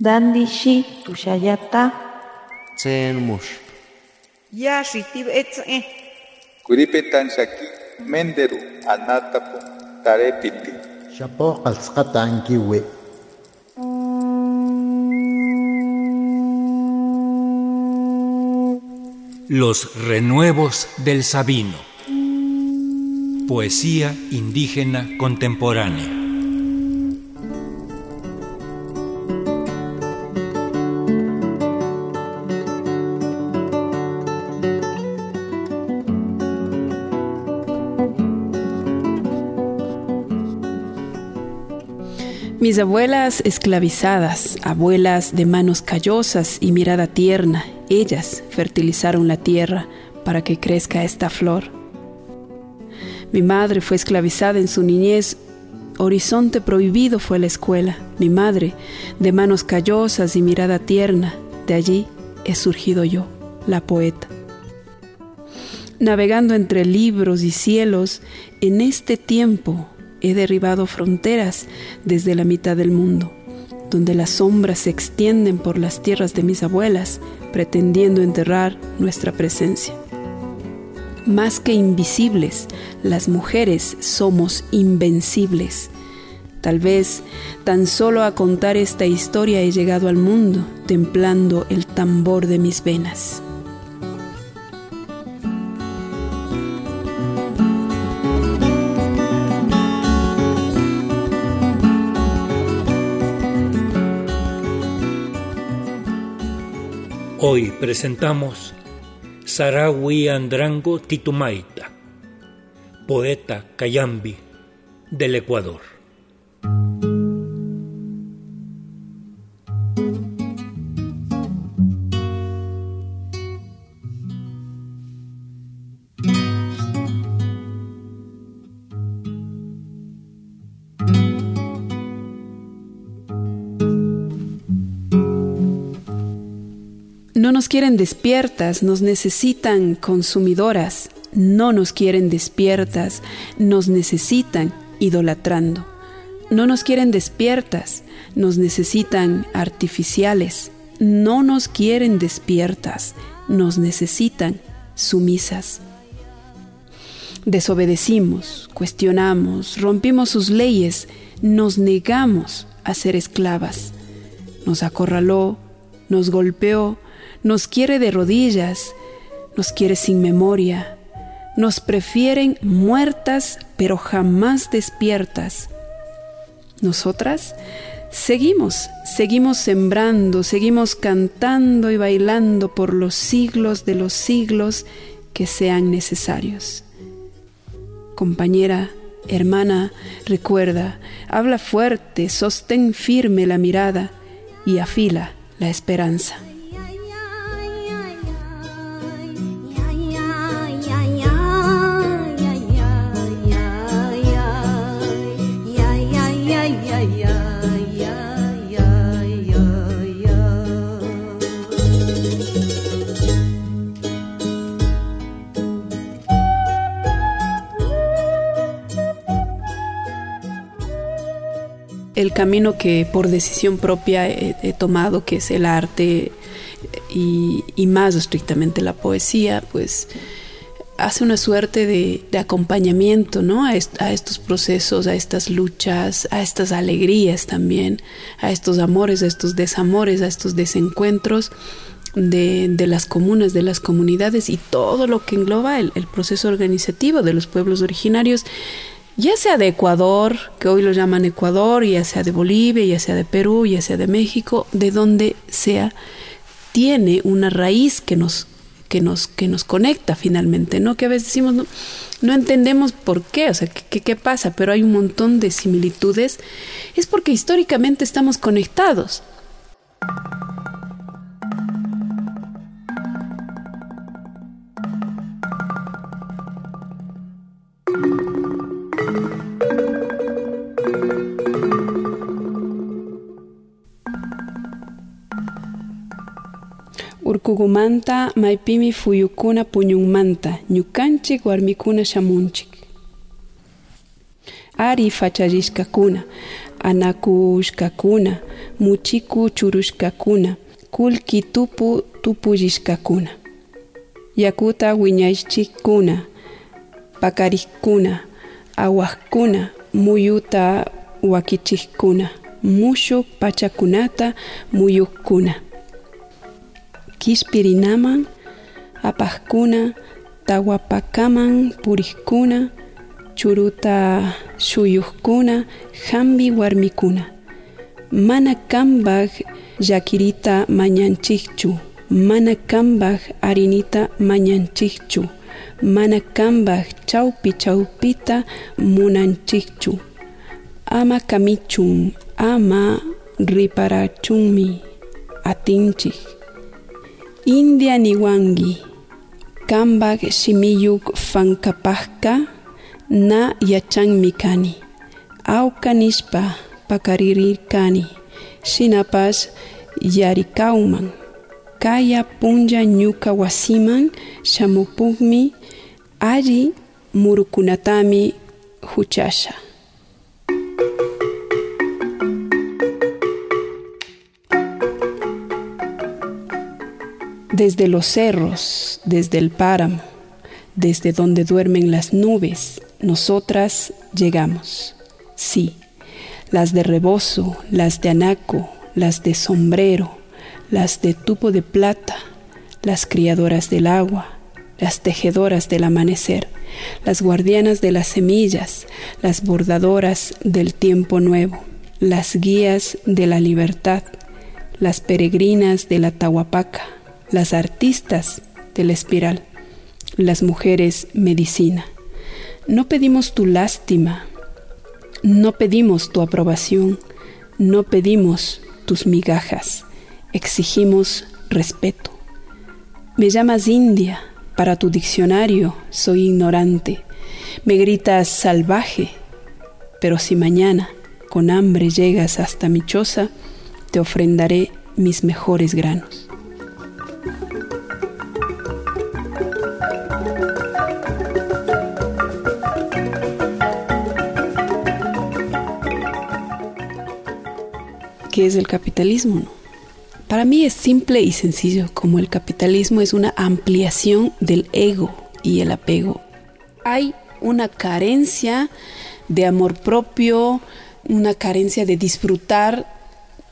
Dandishi tushayata. Tsen mush. Yashi tibetze. Kuripetan shaki menderu anatapu tarepiti. Shapo qalsqata ankiwi. Los renuevos del Sabino. Poesía indígena contemporánea. Mis abuelas esclavizadas, abuelas de manos callosas y mirada tierna, ellas fertilizaron la tierra para que crezca esta flor. Mi madre fue esclavizada en su niñez, horizonte prohibido fue la escuela. Mi madre, de manos callosas y mirada tierna, de allí he surgido yo, la poeta. Navegando entre libros y cielos, en este tiempo he derribado fronteras desde la mitad del mundo, donde las sombras se extienden por las tierras de mis abuelas, pretendiendo enterrar nuestra presencia. Más que invisibles, las mujeres somos invencibles. Tal vez tan solo a contar esta historia he llegado al mundo, templando el tambor de mis venas. Hoy presentamos Sarawi Andrango Titumaita, poeta cayambi del Ecuador. Nos quieren despiertas, nos necesitan consumidoras. No nos quieren despiertas, nos necesitan idolatrando. No nos quieren despiertas, nos necesitan artificiales. No nos quieren despiertas, nos necesitan sumisas. Desobedecimos, cuestionamos, rompimos sus leyes, nos negamos a ser esclavas. Nos acorraló, nos golpeó, nos quiere de rodillas, nos quiere sin memoria, nos prefieren muertas pero jamás despiertas. Nosotras seguimos, seguimos sembrando, seguimos cantando y bailando por los siglos de los siglos que sean necesarios. Compañera, hermana, recuerda, habla fuerte, sostén firme la mirada y afila la esperanza. El camino que por decisión propia he, tomado, que es el arte y, más estrictamente la poesía, pues hace una suerte de, acompañamiento ¿no? A, est a, estos procesos, a estas luchas, a estas alegrías también, a estos amores, a estos desamores, a estos desencuentros. De, las comunas, de las comunidades y todo lo que engloba el proceso organizativo de los pueblos originarios ya sea de Ecuador, que hoy lo llaman Ecuador, ya sea de Bolivia, ya sea de Perú, ya sea de México, de donde sea, tiene una raíz que nos, que nos, que nos conecta finalmente, ¿no? Que a veces decimos, no, entendemos por qué, o sea, ¿qué, qué pasa, pero hay un montón de similitudes, es porque históricamente estamos conectados. Urkugumanta maypimi fuyukuna puñunmanta ñukanchik warmikuna shamunchik ari fachallishkakuna anakushkakuna, muchiku churushkakuna, kulki tupu tupuyishkakuna. Yakuta wiñaychikuna, pakarikuna, awakuna, muyuta wakichikuna, mushuk pachakunata muyukuna. Kishpirinaman, apakuna, tawapakaman purikuna, churuta shuyukkuna, hambi warmikuna. Mana kambag yakirita mañanchikchu, mana kambag arinita mañanchikchu, mana kamba chaupi chaupita munanchikchu. Ama kamichun, ama riparachunmi atinchik. India niwangi, kamba shimiyuk fankapajka, na yachanmi kani. Auka nishpa pakaririkani. Shinapas yarikauman. Kaya punja ñuka wasiman shamupugmi alli murukunatami huchasha. Desde los cerros, desde el páramo, desde donde duermen las nubes, nosotras llegamos. Sí, las de rebozo, las de anaco, las de sombrero, las de tubo de plata, las criadoras del agua, las tejedoras del amanecer, las guardianas de las semillas, las bordadoras del tiempo nuevo, las guías de la libertad, las peregrinas de la Tahuapaca, las artistas de la espiral, las mujeres medicina. No pedimos tu lástima, no pedimos tu aprobación, no pedimos tus migajas, exigimos respeto. Me llamas India, para tu diccionario soy ignorante. Me gritas salvaje, pero si mañana con hambre llegas hasta mi choza, te ofrendaré mis mejores granos. ¿Qué es el capitalismo? Para mí es simple y sencillo, como el capitalismo es una ampliación del ego y el apego. Hay una carencia de amor propio, una carencia de disfrutar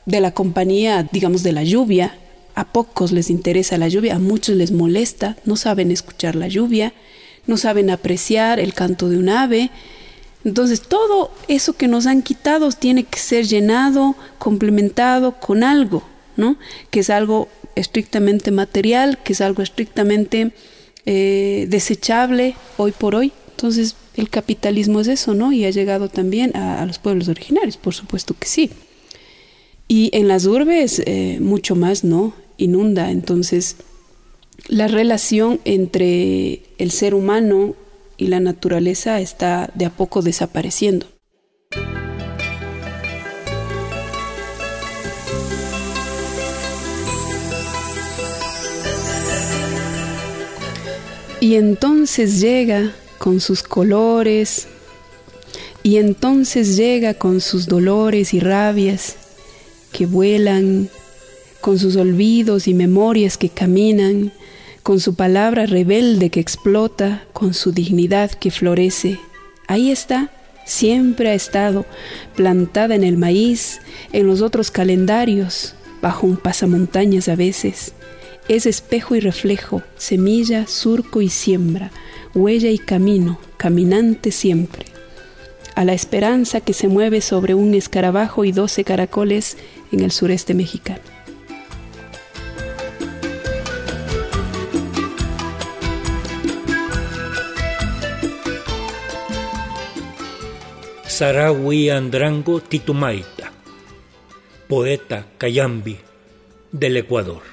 de la compañía, digamos, de la lluvia. A pocos les interesa la lluvia, a muchos les molesta, no saben escuchar la lluvia, no saben apreciar el canto de un ave, entonces todo eso que nos han quitado tiene que ser llenado, complementado con algo, ¿no? Que es algo estrictamente material, que es algo estrictamente eh, desechable hoy por hoy. Entonces el capitalismo es eso, ¿no? Y ha llegado también a, los pueblos originarios, por supuesto que sí. Y en las urbes eh, mucho más, ¿no? Inunda. Entonces la relación entre el ser humano y la naturaleza está de a poco desapareciendo. Y entonces llega con sus colores, y entonces llega con sus dolores y rabias que vuelan, con sus olvidos y memorias que caminan, con su palabra rebelde que explota, con su dignidad que florece. Ahí está, siempre ha estado, plantada en el maíz, en los otros calendarios, bajo un pasamontañas a veces. Es espejo y reflejo, semilla, surco y siembra, huella y camino, caminante siempre. A la esperanza que se mueve sobre un escarabajo y doce caracoles en el sureste mexicano. Sarawi Andrango Titumaita, poeta Cayambi del Ecuador.